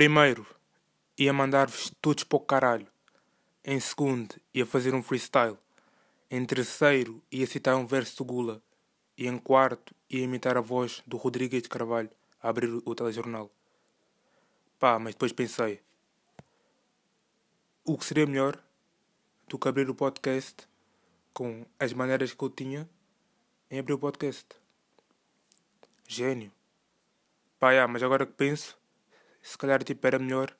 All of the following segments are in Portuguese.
primeiro, ia mandar-vos todos para o caralho. Em segundo, ia fazer um freestyle. Em terceiro, ia citar um verso do Gula. E em quarto, ia imitar a voz do Rodrigues de Carvalho a abrir o telejornal. Pá, mas depois pensei: o que seria melhor do que abrir o podcast com as maneiras que eu tinha em abrir o podcast? Gênio. Pá, yeah, mas agora que penso, se calhar tipo, era melhor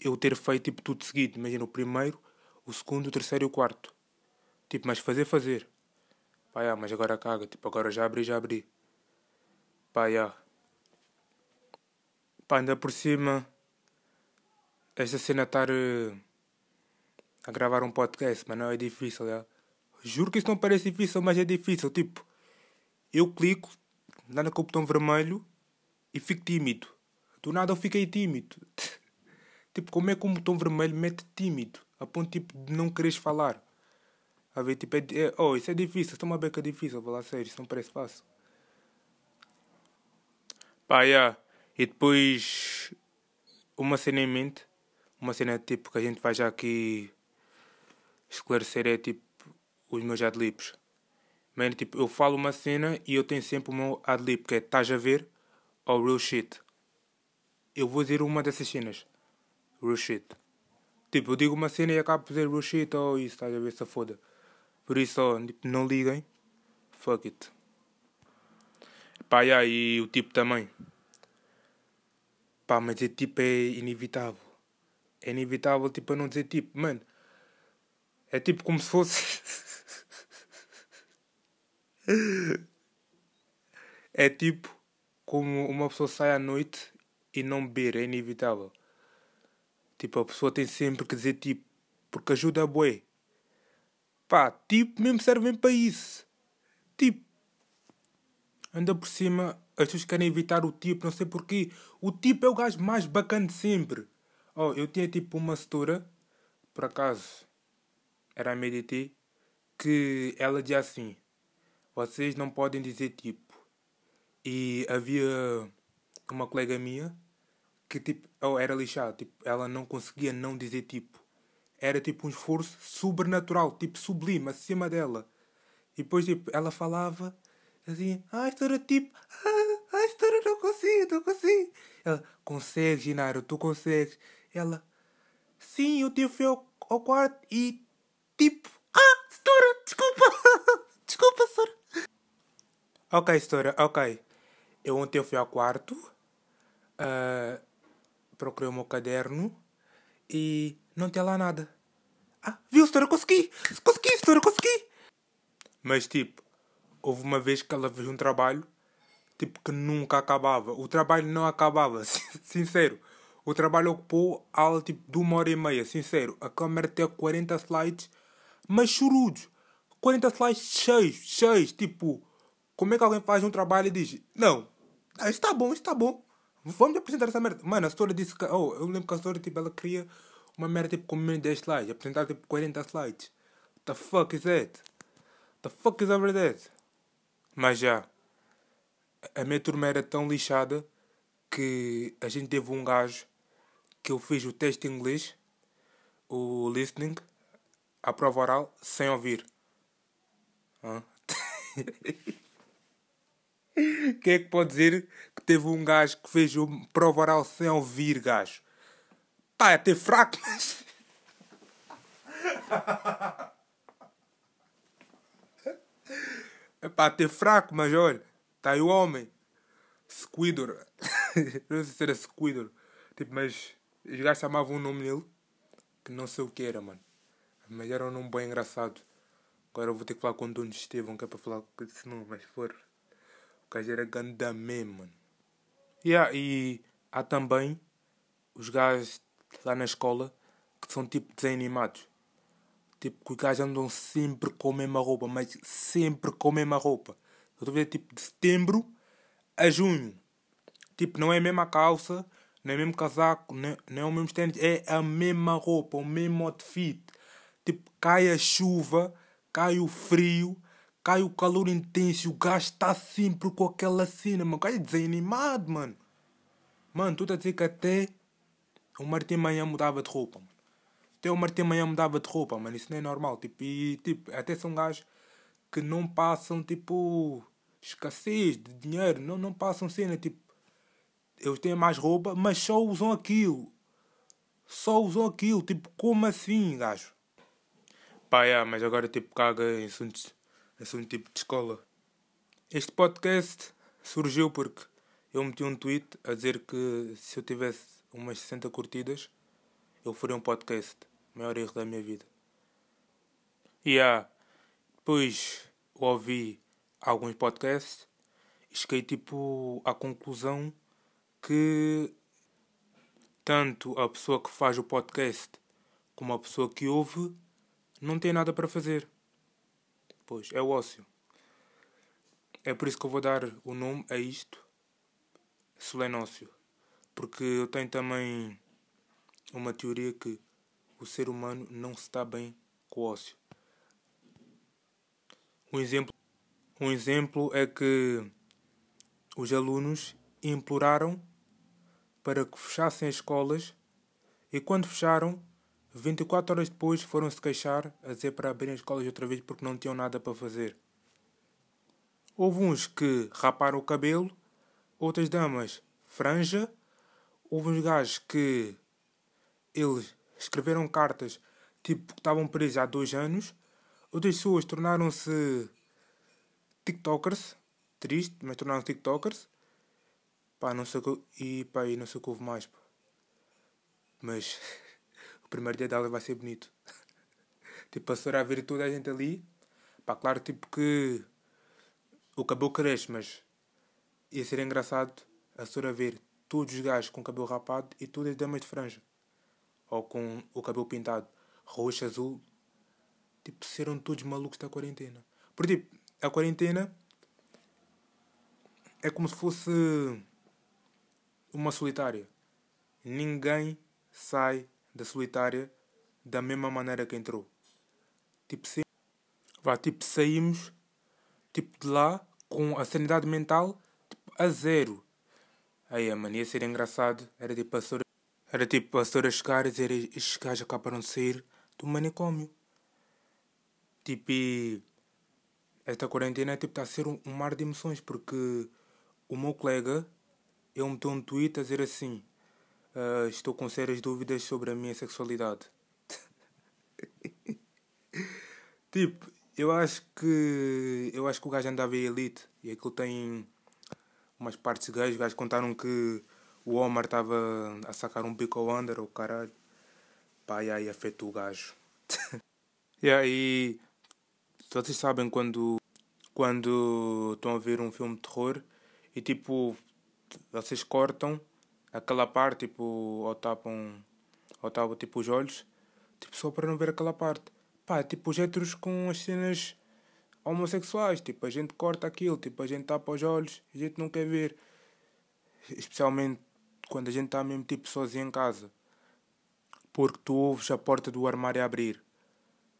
eu ter feito tipo, tudo seguido. Imagina o primeiro, o segundo, o terceiro e o quarto. Tipo, mas fazer, fazer. Pá, yeah, mas agora caga. Tipo, agora já abri, já abri. Pá, yeah. Pá, ainda por cima, esta cena estar uh, a gravar um podcast, mas não é difícil, yeah. Juro que isso não parece difícil, mas é difícil. Tipo, eu clico, dá com o botão vermelho e fico tímido. Do nada eu fiquei tímido. tipo, como é que um botão vermelho mete tímido? A ponto tipo, de não quereres falar. A ver, tipo, é, é, oh, isso é difícil, estou uma beca difícil, vou lá sério, isso não parece fácil. Pá, yeah. E depois, uma cena em mente, uma cena tipo que a gente vai já aqui esclarecer é tipo os meus adlibs. Mano, tipo, eu falo uma cena e eu tenho sempre o meu adlib, que é estás a ver ou real shit. Eu vou dizer uma dessas cenas. Real shit. Tipo, eu digo uma cena e acabo por dizer real shit ou isso, estás a ver, se foda. Por isso, tipo, não liguem. Fuck it. Pá, yeah, e o tipo também. Pá, mas dizer tipo é inevitável. É inevitável, tipo, a não dizer tipo. Mano, é tipo como se fosse. é tipo como uma pessoa sai à noite e não beber, é inevitável. Tipo, a pessoa tem sempre que dizer tipo, porque ajuda a bué. Pá, tipo, mesmo serve mesmo para isso. Tipo, anda por cima, as pessoas querem evitar o tipo, não sei porquê. O tipo é o gajo mais bacana de sempre. Oh, eu tinha tipo uma setora, por acaso, era a MDT, que ela dizia assim: vocês não podem dizer tipo. E havia uma colega minha que tipo, era lixada, tipo, ela não conseguia não dizer tipo. Era tipo um esforço sobrenatural, tipo sublime, acima dela. E depois tipo, ela falava assim, ah, história tipo, ah, a história não consigo, não consigo. Ela, consegues, Ginaro, tu consegues. Ela, sim, eu tive ao, ao quarto e tipo, ah, história, desculpa, desculpa, senhora. Ok, história, ok. Eu ontem fui ao quarto, uh, procurei o meu caderno e não tem lá nada. Ah, viu, história, consegui! Consegui, história, consegui! Mas tipo, houve uma vez que ela fez um trabalho tipo que nunca acabava. O trabalho não acabava, sincero. O trabalho ocupou aula tipo de uma hora e meia, sincero. A câmera tem 40 slides, mas churudos. 40 slides cheios, cheios. Tipo, como é que alguém faz um trabalho e diz: Não, está bom, está bom. Vamos apresentar essa merda. Mano, a história disse que. Oh, eu lembro que a história tipo, ela queria uma merda tipo com menos de 10 slides. Apresentar tipo 40 slides. The fuck is that? The fuck is over that? Mas já. A minha turma era tão lixada que a gente teve um gajo que eu fiz o teste em inglês, o listening, a prova oral, sem ouvir. Quem é que pode dizer que teve um gajo que fez o prova oral sem ouvir, gajo? Pá, é ter fraco, mas. É pá, ter fraco, mas olha, está aí o homem. Squidor. não sei se era Squidor. Tipo, mas os gajos chamavam um nome nele que não sei o que era, mano. Mas era um nome bem engraçado. Agora eu vou ter que falar com o dono Estevão, que é para falar com esse nome, mas for. O gajo era ganda mesmo, mano. Yeah, e há também os gajos lá na escola que são tipo desanimados. Tipo, que os gajos andam sempre com a mesma roupa, mas sempre com a mesma roupa. Eu estou a ver tipo de setembro a junho. Tipo, não é a mesma calça, não é o mesmo casaco, não é, não é o mesmo tênis, é a mesma roupa, o mesmo outfit. Tipo, cai a chuva, cai o frio, cai o calor intenso, o gajo está sempre com aquela cena, mano. O gajo é desanimado, mano. Mano, tu tá a dizer que até o Martim Manhã mudava de roupa, mano. Até o Martim Manhã mudava de roupa, mano. Isso não é normal. Tipo, e, tipo, até são gajos que não passam, tipo, escassez de dinheiro. Não, não passam cena, tipo, eles têm mais roupa, mas só usam aquilo. Só usam aquilo. Tipo, como assim, gajo? Pá, yeah, mas agora, tipo, caga em assuntos, assunto tipo de escola. Este podcast surgiu porque eu meti um tweet a dizer que se eu tivesse umas 60 curtidas, eu faria um podcast. Maior erro da minha vida. E yeah, depois ouvi alguns podcasts e cheguei tipo à conclusão que tanto a pessoa que faz o podcast como a pessoa que ouve não tem nada para fazer. Pois, é o ócio. É por isso que eu vou dar o nome a isto, Solenócio. Porque eu tenho também uma teoria que o ser humano não se está bem com o ócio. Um exemplo, um exemplo é que os alunos imploraram para que fechassem as escolas e quando fecharam, 24 horas depois foram se queixar a dizer para abrirem as escolas outra vez porque não tinham nada para fazer. Houve uns que raparam o cabelo, outras damas franja, houve uns gajos que eles escreveram cartas tipo que estavam presos há dois anos. Outras pessoas tornaram-se TikTokers. Triste, mas tornaram-se TikTokers. Pá, não sei o que. E pá, e não sei o que houve mais. Pá. Mas primeiro dia dela vai ser bonito. tipo, a senhora a ver toda a gente ali. Pá, claro, tipo que o cabelo cresce, mas ia ser engraçado a senhora ver todos os gajos com cabelo rapado e todas as damas de franja ou com o cabelo pintado roxo, azul, tipo, serão todos malucos da quarentena. Porque, tipo, a quarentena é como se fosse uma solitária. Ninguém sai da solitária da mesma maneira que entrou. Tipo, se... Vá, tipo, saímos tipo, de lá com a sanidade mental tipo, a zero. Aí a mania ser engraçado era tipo a era tipo a senhora chegar e dizer: Estes gajos acabaram de sair do manicômio. Tipo, e esta quarentena tipo, está a ser um, um mar de emoções porque o meu colega ele meteu um tweet a dizer assim: uh, Estou com sérias dúvidas sobre a minha sexualidade. tipo, eu acho que eu acho que o gajo andava em elite e aquilo tem umas partes gays. Os gajos contaram que o Omar estava a sacar um bico ao under, o caralho. Pá, e aí afetou o gajo. e aí, vocês sabem quando, quando estão a ver um filme de terror e tipo, vocês cortam aquela parte, tipo, ou tapam, ou tapam tipo os olhos, tipo, só para não ver aquela parte. Pá, tipo os héteros com as cenas homossexuais, tipo, a gente corta aquilo, tipo, a gente tapa os olhos, a gente não quer ver. Especialmente quando a gente está mesmo tipo sozinho em casa. Porque tu ouves a porta do armário abrir.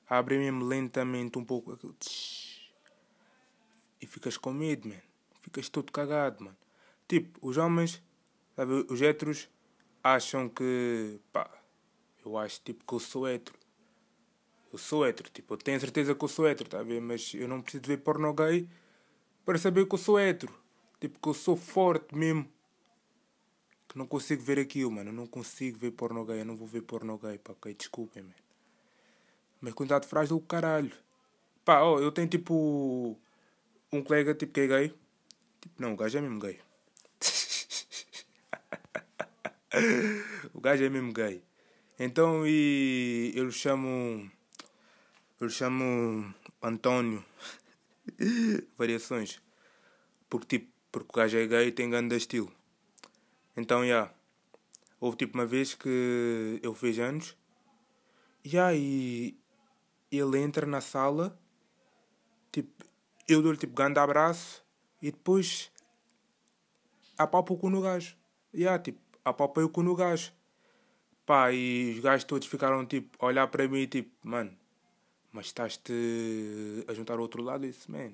Abre mesmo lentamente um pouco. E ficas com medo, mano. Ficas todo cagado, mano. Tipo, os homens, sabe, os héteros acham que, pá, eu acho tipo que eu sou hétero. Eu sou hétero, tipo, eu tenho certeza que eu sou hétero, tá a ver? Mas eu não preciso ver porno gay para saber que eu sou hétero. Tipo, que eu sou forte mesmo que não consigo ver aquilo, mano. Eu não consigo ver porno gay. Eu não vou ver porno gay, pá, ok? Desculpem, mano. Mas quantidade frágil caralho. Pá, oh, eu tenho tipo. Um colega tipo que é gay. Tipo, não, o gajo é mesmo gay. o gajo é mesmo gay. Então, e eu lhe chamo. Eu lhe chamo António. Variações. Porque, tipo, porque o gajo é gay e tem grande estilo. Então, já. Yeah, houve tipo uma vez que eu fiz anos. Yeah, e ele entra na sala. Tipo, eu dou-lhe tipo grande abraço. E depois apalpo o cu no gajo. Yeah, tipo, apalpei o cu no gajo. Pá, e os gajos todos ficaram tipo a olhar para mim tipo, mano, mas estás-te a juntar ao outro lado? isso, man,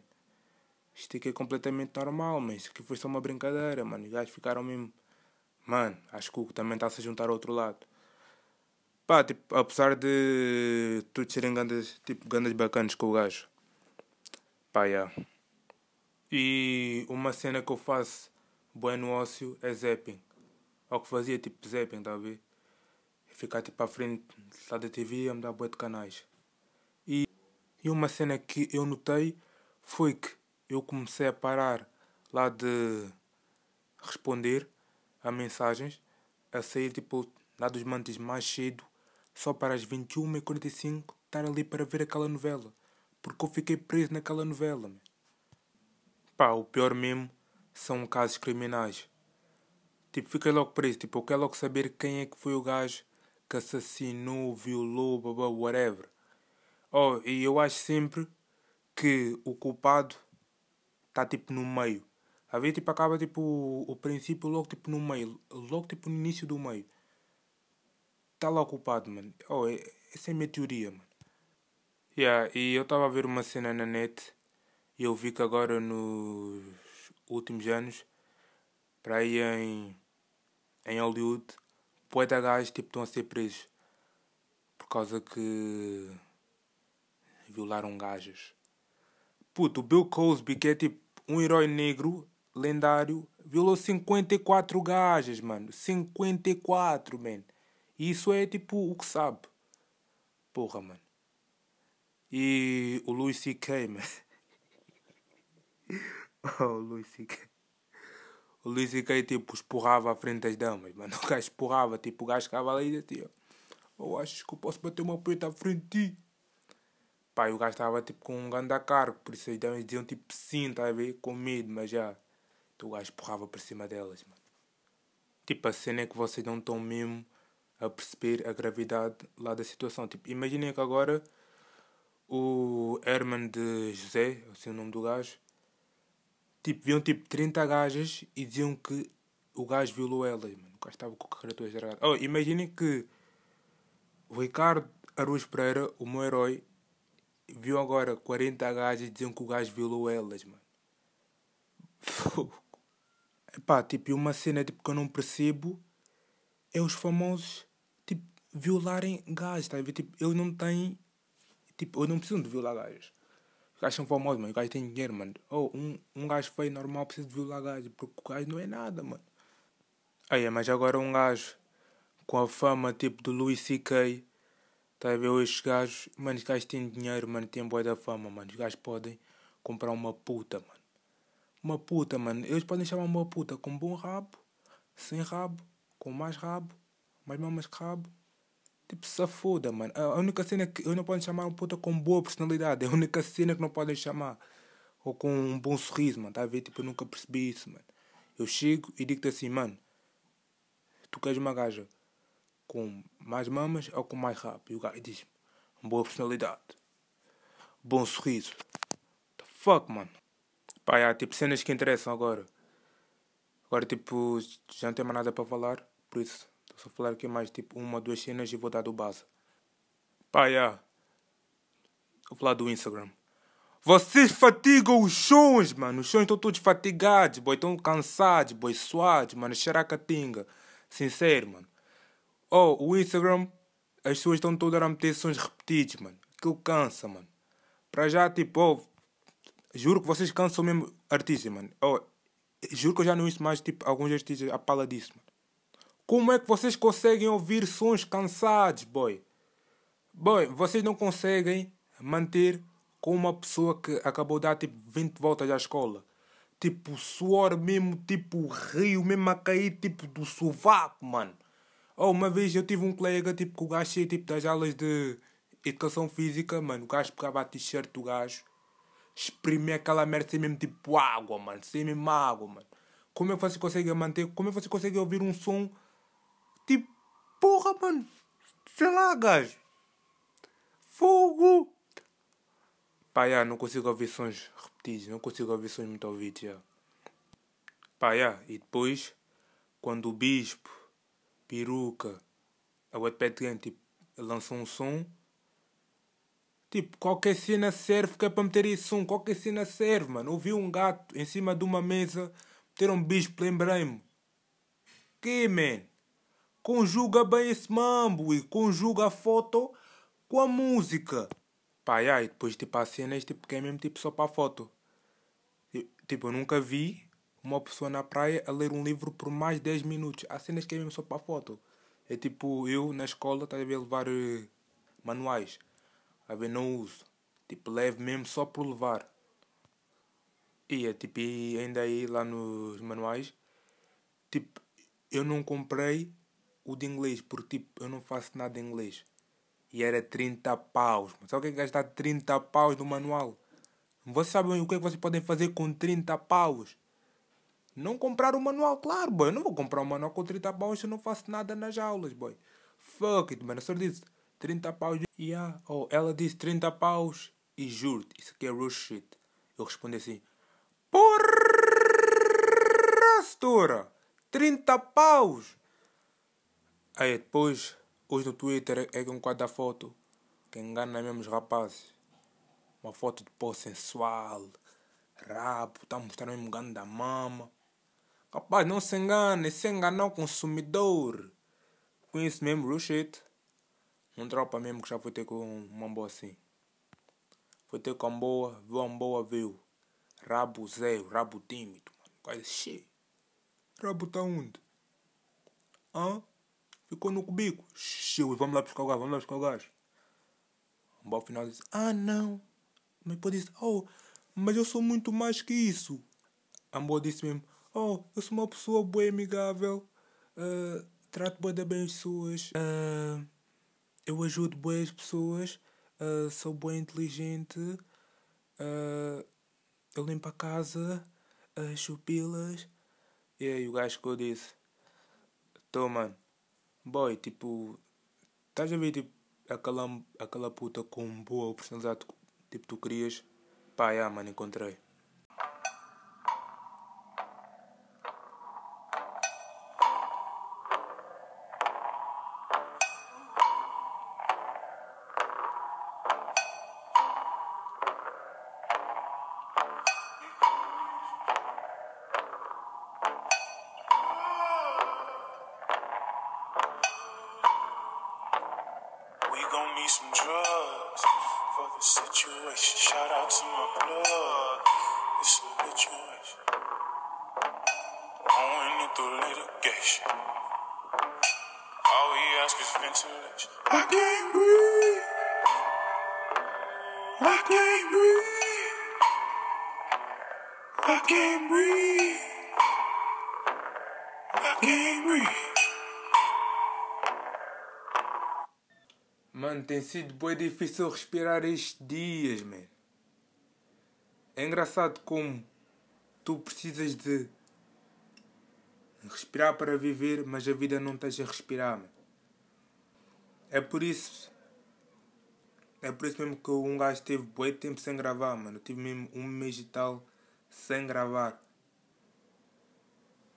isto aqui é completamente normal, mas isso aqui foi só uma brincadeira, mano. Os gajos ficaram mesmo Mano, acho que o também está-se a juntar ao outro lado. Pá, tipo, apesar de todos serem grandes, tipo, grandes bacanas com o gajo. Pá, yeah. E uma cena que eu faço bem no ócio é zapping. Ou que fazia tipo zapping, tá a ver? Ficar tipo à frente lá da TV a me dar bué de canais. E, e uma cena que eu notei foi que eu comecei a parar lá de responder a mensagens, a sair tipo lá dos mantis mais cedo, só para as 21h45 estar ali para ver aquela novela. Porque eu fiquei preso naquela novela. Pá, o pior mesmo são casos criminais. Tipo, fiquei logo preso. Tipo, eu quero logo saber quem é que foi o gajo que assassinou, violou, babá, whatever. Oh, e eu acho sempre que o culpado está tipo no meio. A ver, tipo, acaba tipo o, princípio logo tipo no meio. Logo tipo no início do meio. Está lá o culpado, mano. Oh, é, essa é a minha teoria, mano. Yeah, e eu estava a ver uma cena na net e eu vi que agora nos últimos anos, para ir em, em Hollywood, poeta gajos tipo, estão a ser presos por causa que violaram gajas. Puto, o Bill Cosby, que é tipo um herói negro lendário, violou 54 gajas, mano. 54, man. E isso é tipo o que sabe. Porra, mano. E o Louis C.K., man. oh, Louis C.K. O Louis C.K. tipo esporrava à frente das damas, mano. O gajo esporrava, tipo, o gajo ficava ali e dizia: Oh, achas que eu posso bater uma preta à frente de ti? Pai, o gajo estava tipo com um ganda cargo, por isso as damas diziam tipo sim, tá a ver? Com medo, mas já. Então o gajo esporrava por cima delas, mano. Tipo, a cena é que vocês não estão mesmo a perceber a gravidade lá da situação. Tipo, imaginem que agora o Herman de José, assim o nome do gajo, tipo, viam tipo 30 gajas e diziam que o gajo violou elas, mano. O gajo estava com a criatura estragada. Oh, imaginem que o Ricardo Aruz Pereira, o meu herói, viu agora 40 gajas e diziam que o gajo violou elas, mano. Epá, tipo, e uma cena tipo, que eu não percebo é os famosos, tipo, violarem gajos, tá? Tipo, eles não têm Tipo, eu não preciso de violar gajos. Os gajos são famosos, mano. Os gajos têm dinheiro, mano. Ou oh, um, um gajo feio normal precisa de violar gajos. Porque o gajo não é nada, mano. Aí, mas agora um gajo com a fama tipo do Louis C.K. Tá a ver estes gajos. Mano, os gajos têm dinheiro, mano. Têm boa da fama, mano. Os gajos podem comprar uma puta, mano. Uma puta, mano. Eles podem chamar uma puta com bom rabo, sem rabo, com mais rabo, mais mamas que rabo. Tipo, se foda, mano. A única cena que eu não posso chamar uma puta com boa personalidade. É a única cena que não podem chamar. Ou com um bom sorriso, mano. Tá a ver? Tipo, eu nunca percebi isso, mano. Eu chego e digo-te assim, mano. Tu queres uma gaja com mais mamas ou com mais rabo? E o gajo diz boa personalidade. Bom sorriso. The fuck, mano. Pá, há tipo cenas que interessam agora. Agora, tipo, já não tem mais nada para falar. Por isso, só falar aqui mais tipo uma, duas cenas e vou dar do base. Pá, yeah. Vou falar do Instagram. Vocês fatigam os sons, mano. Os sons estão todos fatigados, boy. Estão cansados, boy. Suados, mano. Xaracatinga. Sincero, mano. Oh, o Instagram, as pessoas estão todas a meter sons repetidos, mano. Aquilo cansa, mano. Para já, tipo, oh, juro que vocês cansam mesmo artistas, mano. Oh, juro que eu já não ouço mais, tipo, alguns artistas a pala disso, mano. Como é que vocês conseguem ouvir sons cansados, boy? Boy, vocês não conseguem manter com uma pessoa que acabou de dar tipo 20 voltas à escola. Tipo, suor mesmo, tipo rio mesmo a cair, tipo do sovaco, mano. Oh, uma vez eu tive um colega, tipo, que o gajo cheio, tipo, das aulas de educação física, mano. O gajo pegava a t-shirt do gajo, exprimia aquela merda sem mesmo, tipo, água, mano. Sem mesmo água, mano. Como é que você consegue manter, como é que você consegue ouvir um som porra, mano. Sei lá, gajo. Fogo. Pá, já, não consigo ouvir sons repetidos. Não consigo ouvir sons muito ouvidos, já. Pá, já. E depois, quando o Bispo, Peruca, a Wetpad Gang, tipo, lançam um som... Tipo, qualquer cena serve que é para meter esse som. Qualquer cena serve, mano. Ouvi um gato em cima de uma mesa, meter um bispo, lembrei-me. Que, man? Conjuga bem esse mambo e conjuga a foto com a música. Pá, yeah, e depois tipo há cenas tipo, que é mesmo tipo só para a foto. Tipo, eu nunca vi uma pessoa na praia a ler um livro por mais de 10 minutos. Há cenas que é mesmo só para a foto. É tipo, eu na escola, estás a ver, levar uh, manuais. A ver, não uso. Tipo, levo mesmo só por levar. E é tipo, e ainda aí lá nos manuais, tipo, eu não comprei o de inglês, porque tipo, eu não faço nada em inglês. E era 30 paus. Mas sabe o que é gastar 30 paus no manual? Vocês sabem o que é que vocês podem fazer com 30 paus? Não comprar o manual, claro, boy. Eu não vou comprar um manual com 30 paus se eu não faço nada nas aulas, boy. Fuck it, mano. A senhora disse 30 paus. Yeah. Oh, ela disse 30 paus e juro-te, isso aqui é real shit. Eu respondi assim: Porra, setora! 30 paus! Aí depois, hoje no Twitter é, é um quadro da foto que engana mesmo os rapazes. Uma foto de pó sensual, rabo, tá mostrando mesmo gano da mama. Rapaz, não se engane, se enganar o consumidor. Isso mesmo, real. Um tropa mesmo que já foi ter com uma boa assim. Foi ter com uma boa, viu uma boa, viu. Rabo zero, rabo tímido, mano. Quase cheio. Rabo tá onde? Hã? Ficou no cubico. Cheio, vamos lá buscar o gás, vamos lá buscar o gás. Um final disse, ah não. Mas depois disse, oh, mas eu sou muito mais que isso. Amor disse mesmo, oh, eu sou uma pessoa boa amigável, uh, trato boa bem as pessoas, uh, eu ajudo boas pessoas, uh, sou boa inteligente, uh, eu limpo a casa, as chupilas. E aí o gajo que eu disse, tô mano, boy, tipo, estás a ver tipo aquela, aquela puta com boa personalidade tipo tu querias? Pá, yeah, mano, encontrei. Some drugs for the situation. Shout out to my blood. It's a situation. Going through litigation. All is ventilation. I can't breathe. I can't breathe. I can't breathe. Tem sido bem difícil respirar estes dias, man. É engraçado como tu precisas de respirar para viver, mas a vida não esteja a respirar, man. É por isso. É por isso mesmo que um gajo teve bem tempo sem gravar, mano. Eu tive mesmo um mês e tal sem gravar.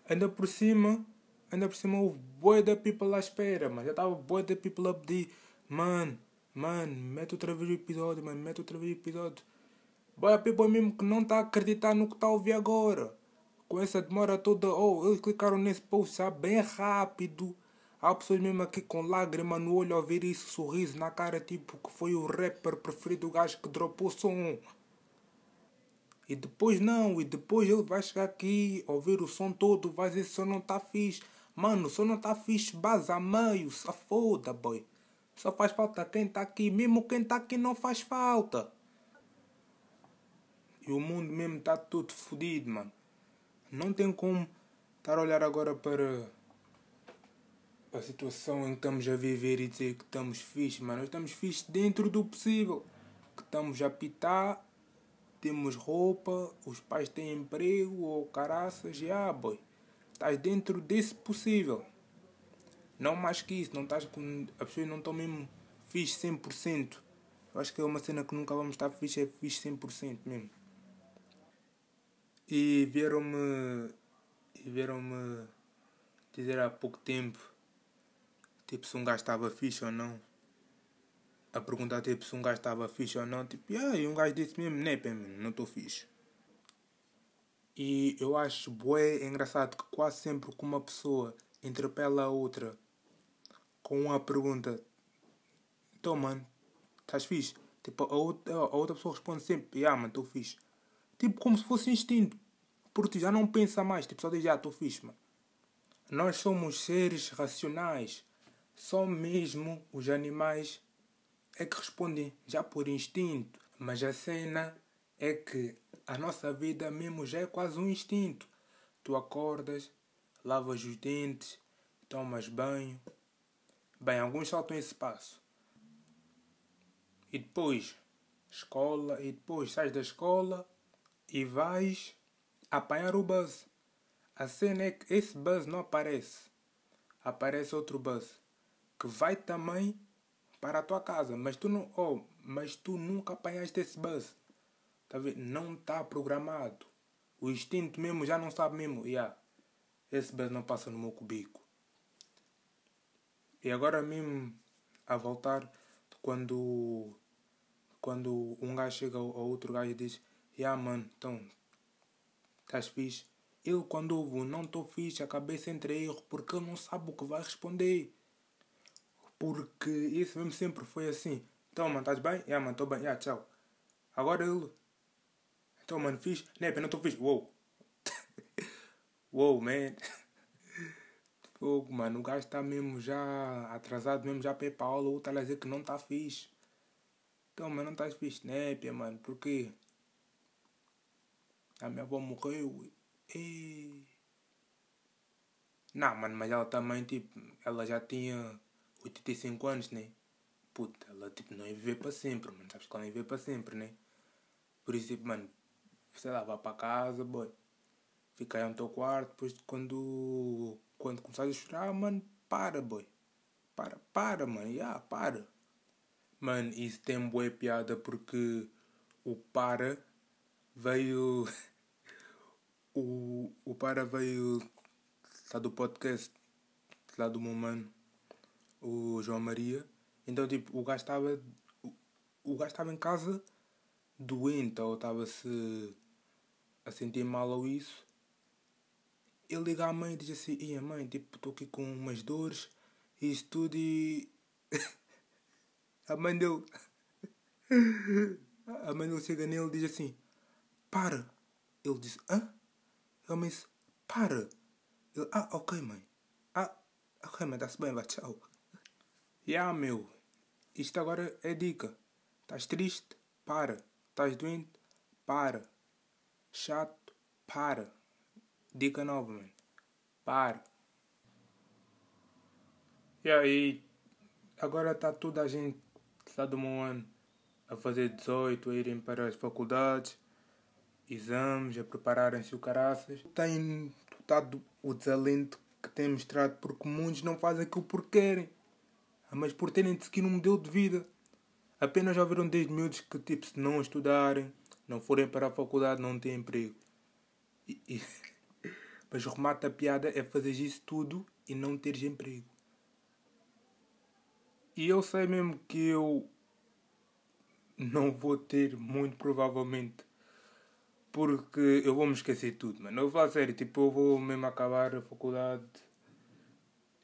Ainda por cima, ainda por cima houve boi da people à espera, mano. Já estava boi da people a pedir Mano, mano, mete outra vez o episódio, mano, mete outra vez o episódio. Boy, a people mesmo que não está a acreditar no que está a ouvir agora. Com essa demora toda, oh, eles clicaram nesse post, sabe, bem rápido. Há pessoas mesmo aqui com lágrima no olho a ouvir isso, sorriso na cara, tipo que foi o rapper preferido, o gajo que dropou o som. E depois não, e depois ele vai chegar aqui, ouvir o som todo, vai dizer som não está fixe. Mano, som não está fixe, base a meio, se foda, boy. Só faz falta quem está aqui. Mesmo quem está aqui não faz falta. E o mundo mesmo está tudo fodido, mano. Não tem como estar a olhar agora para a situação em que estamos a viver e dizer que estamos fixe, mano. Nós estamos fixe dentro do possível. Que estamos a pitar, temos roupa, os pais têm emprego ou caraças, já, ah, boy. Estás dentro desse possível. Não mais que isso, não estás com. As pessoas não estão mesmo fixe 100%. Eu acho que é uma cena que nunca vamos estar fixe, é fixe 100% mesmo. E vieram-me. E vieram-me dizer há pouco tempo. Tipo, se um gajo estava fixe ou não. A perguntar tipo se um gajo estava fixe ou não. Tipo, ah, e um gajo disse mesmo, né, não estou fixe. E eu acho bué engraçado que quase sempre que uma pessoa interpela a outra com uma pergunta. Então, mano, estás fixe? Tipo, a outra, a outra pessoa responde sempre, ah, mano, estou fixe. Tipo, como se fosse instinto. Porque já não pensa mais, tipo, só diz, ah, estou fixe, mano. Nós somos seres racionais. Só mesmo os animais é que respondem já por instinto. Mas a cena é que a nossa vida mesmo já é quase um instinto. Tu acordas, lavas os dentes, tomas banho. Bem, alguns saltam esse passo. E depois, escola, e depois sais da escola e vais apanhar o buzz. A cena é que esse buzz não aparece. Aparece outro buzz que vai também para a tua casa, mas tu não, oh, mas tu nunca apanhaste esse buzz. Tá vendo? Não está programado. O instinto mesmo já não sabe mesmo. Yeah, esse buzz não passa no meu cubico. E agora mesmo a voltar quando quando um gajo chega ao outro gajo e diz Yeah mano, então estás fixe? Ele quando ouve não estou fixe, a cabeça entra erro porque ele não sabe o que vai responder. Porque isso mesmo sempre foi assim. Então mano, estás bem? Yeah mano, estou bem, yeah, tchau. Agora ele. Então mano, fixe? Nepe, não estou fixe. Uou. Uou, man. Fogo, mano, o gajo está mesmo já atrasado mesmo já para aula, ou está a dizer que não está fixe. Então, mas não estás fixe, népia, mano, por quê? A minha avó morreu. E... Não, mano, mas ela também, tipo, ela já tinha 85 anos, né? Puta, ela, tipo, não ia viver para sempre, mano. Sabes que ela não ia viver para sempre, né? Por isso, tipo, mano, sei lá, vá para casa, boy. Fica aí no teu quarto, depois quando, quando começares a chorar, mano, para, boy. Para, para, mano, yeah, para. Mano, isso tem boa piada porque o Para veio. o, o Para veio lá do podcast, lá do meu mano, o João Maria. Então, tipo, o gajo estava. O, o gajo estava em casa doente ou estava-se a sentir mal ou isso. Ele liga à mãe e diz assim: Ia mãe, tipo, estou aqui com umas dores e isso tudo e. A mãe dele. A mãe dele chega nele e diz assim: Para. Ele diz: Hã? Ele me disse: Para. Ele: Ah, ok, mãe. Ah, ok, mãe, está-se bem, vai, tchau. E ah, meu. Isto agora é dica. Estás triste? Para. Estás doente? Para. Chato? Para. Dica nova, mano. Para. E aí, agora está toda a gente lá do meu ano a fazer 18, a irem para as faculdades, exames, a prepararem-se o caraças. Tem notado o desalento que tem mostrado porque muitos não fazem aquilo porque querem, mas por terem de seguir um modelo de vida. Apenas já viram desde miúdos que tipo, se não estudarem, não forem para a faculdade, não têm emprego. E, e... Mas o remate da piada é fazer isso tudo e não teres emprego. E eu sei mesmo que eu não vou ter, muito provavelmente. Porque eu vou me esquecer de tudo, mano. Eu vou falar sério, tipo, eu vou mesmo acabar a faculdade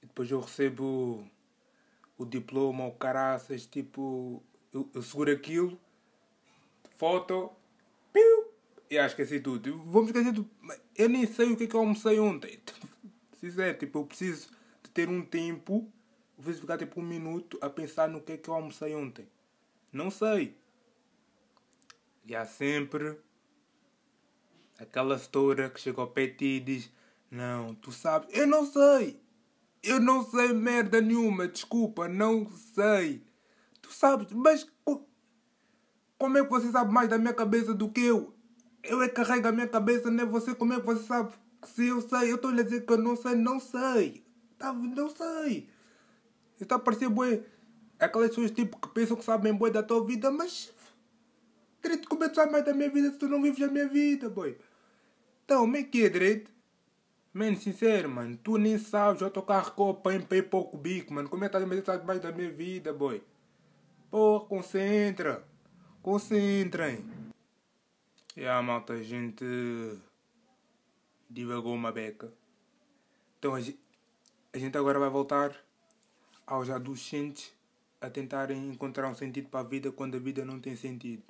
e depois eu recebo o diploma ou caraças, tipo, eu, eu seguro aquilo, foto, piu, e ah, esqueci tudo. Me esquecer tudo. Eu nem sei o que é que eu almocei ontem. Sincero, tipo, eu preciso de ter um tempo eu preciso ficar tipo um minuto a pensar no que é que eu almocei ontem. Não sei. E há sempre aquela setora que chega ao pé de ti e diz: Não, tu sabes. Eu não sei. Eu não sei merda nenhuma. Desculpa, não sei. Tu sabes, mas como é que você sabe mais da minha cabeça do que eu? Eu é que carrego a minha cabeça, não é você? Como é que você sabe? Se eu sei, eu estou a dizer que eu não sei, não sei. Tá, não sei. Está a parecer bué. Aquelas pessoas tipo que pensam que sabem bué da tua vida, mas. Direito, como é que sabes mais da minha vida se tu não vives a minha vida, boy? Então, como é que é, direito? Mano, sincero, mano, tu nem sabes, eu tocar copa em pé pouco bico, mano. Como é que estás a mais da minha vida, boy? Porra, concentra. Concentrem. E a malta, a gente divagou uma beca. Então a gente agora vai voltar aos adolescentes a tentarem encontrar um sentido para a vida quando a vida não tem sentido.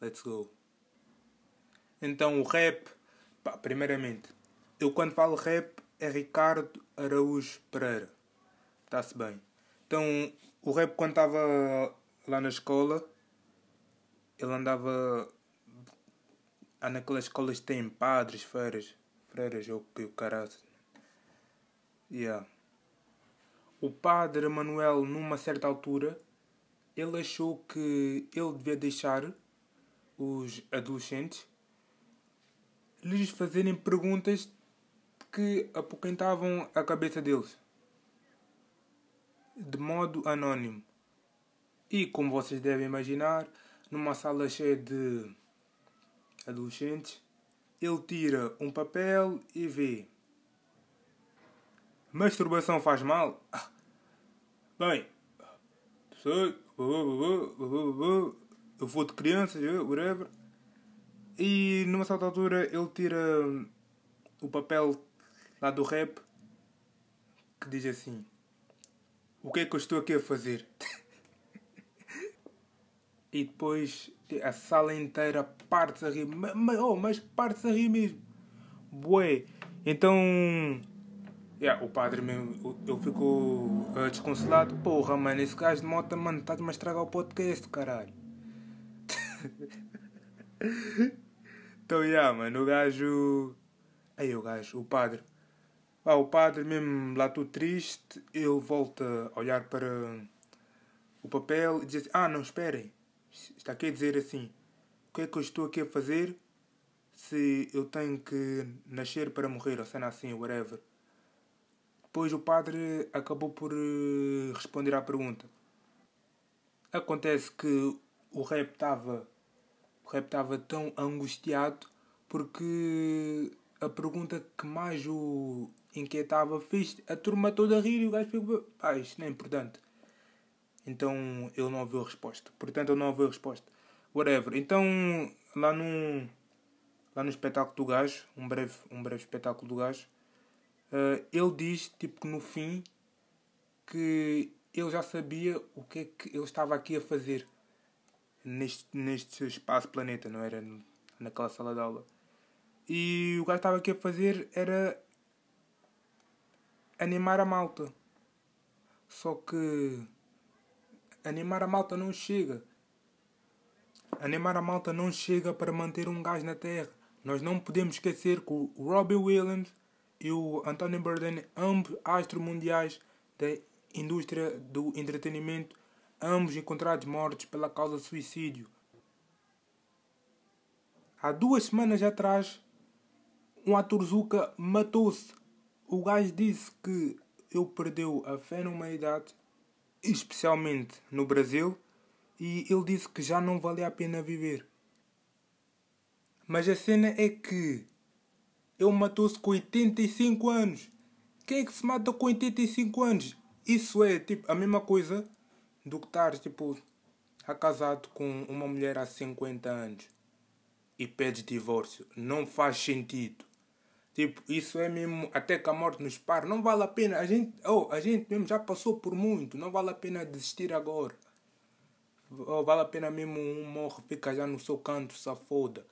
Let's go. Então o rap, pá, primeiramente, eu quando falo rap é Ricardo Araújo Pereira. Está-se bem. Então o rap quando estava lá na escola, ele andava naquelas escolas que têm padres, feiras, freiras ou que o caralho. Yeah. O padre Manuel, numa certa altura, ele achou que ele devia deixar os adolescentes lhes fazerem perguntas que apoquentavam a cabeça deles de modo anónimo. E como vocês devem imaginar, numa sala cheia de adolescentes, ele tira um papel e vê. Masturbação faz mal? Ah, bem, sei, eu vou de crianças, whatever. E numa certa altura ele tira o papel lá do rap que diz assim: O que é que eu estou aqui a fazer? e depois a sala inteira parte a rir, mas, oh, mas parte a rir mesmo. Bué. Então, yeah, o padre mesmo, ele ficou uh, desconsolado. Porra, mano, esse gajo de moto, mano, estás-me a estragar o podcast, caralho. então, yeah, mano, o gajo. Aí, o gajo, o padre. Ah, o padre, mesmo lá tudo triste, ele volta a olhar para o papel e diz assim: Ah, não, esperem. Está aqui a dizer assim: O que é que eu estou aqui a fazer se eu tenho que nascer para morrer, ou cena assim, whatever. Depois o padre acabou por eh, responder à pergunta. Acontece que o rap estava o rap estava tão angustiado porque a pergunta que mais o inquietava fez a turma toda a rir e o gajo ficou, pá, isto não é importante. Então ele não ouviu a resposta. Portanto, ele não ouviu a resposta. Whatever. Então, lá no, lá no espetáculo do gajo, um breve, um breve espetáculo do gajo, uh, ele diz, tipo, que no fim, que ele já sabia o que é que ele estava aqui a fazer neste, neste espaço planeta, não era naquela sala de aula. E o gajo estava aqui a fazer era animar a malta. Só que animar a malta não chega. Animar a malta não chega para manter um gás na terra. Nós não podemos esquecer que o Robbie Williams e o Anthony Bourdain, ambos astros mundiais da indústria do entretenimento, ambos encontrados mortos pela causa suicídio. Há duas semanas atrás, um ator Zuka matou-se. O gajo disse que ele perdeu a fé na humanidade, especialmente no Brasil, e ele disse que já não valia a pena viver. Mas a cena é que ele matou-se com 85 anos. Quem é que se mata com 85 anos? Isso é tipo a mesma coisa do que estar tipo casado com uma mulher há 50 anos e pede divórcio. Não faz sentido. Tipo, isso é mesmo até que a morte nos pare. Não vale a pena. A gente, oh, a gente mesmo já passou por muito. Não vale a pena desistir agora. Oh, vale a pena mesmo um morre, fica já no seu canto, se foda.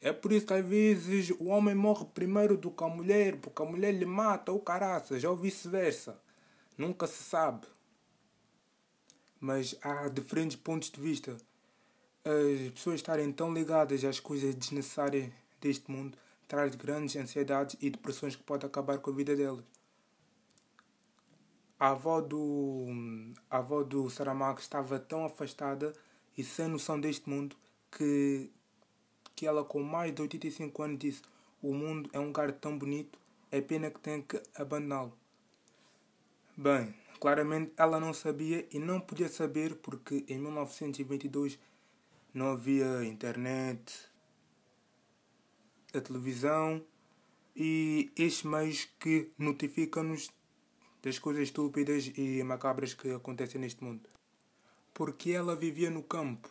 É por isso que às vezes o homem morre primeiro do que a mulher, porque a mulher lhe mata ou caraças, ou vice-versa. Nunca se sabe. Mas há diferentes pontos de vista. As pessoas estarem tão ligadas às coisas desnecessárias deste mundo traz grandes ansiedades e depressões que podem acabar com a vida delas. A avó do, a avó do Saramago estava tão afastada e sem noção deste mundo que, que ela, com mais de 85 anos, disse: O mundo é um lugar tão bonito, é pena que tenha que abandoná-lo. Bem, claramente ela não sabia e não podia saber porque em 1922 não havia internet, a televisão e estes meios que notificam-nos das coisas estúpidas e macabras que acontecem neste mundo. Porque ela vivia no campo,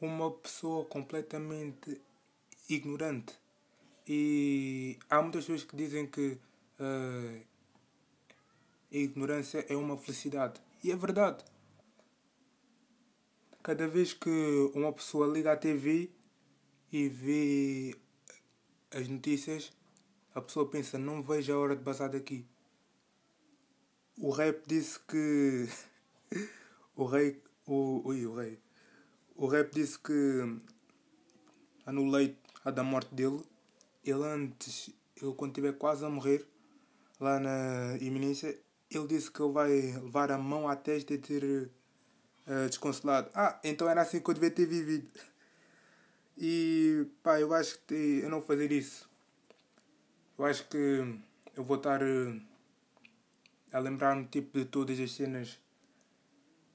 uma pessoa completamente ignorante. E há muitas pessoas que dizem que uh, a ignorância é uma felicidade. E é verdade. Cada vez que uma pessoa liga à TV e vê as notícias, a pessoa pensa, não vejo a hora de passar daqui. O rap disse que. o rei. O, ui, o rei. O rap disse que. Leito a da morte dele, ele antes, ele quando estiver quase a morrer, lá na iminência, ele disse que ele vai levar a mão à testa e ter uh, desconsolado. Ah, então era assim que eu devia ter vivido. E pá, eu acho que eu não fazer isso. Eu acho que eu vou estar uh, a lembrar-me tipo de todas as cenas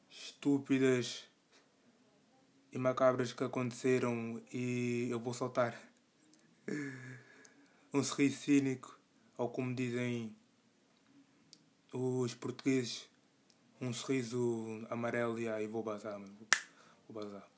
estúpidas e macabras que aconteceram e eu vou soltar um sorriso cínico, ou como dizem os portugueses, um sorriso amarelo e aí vou bazar. Vou bazar.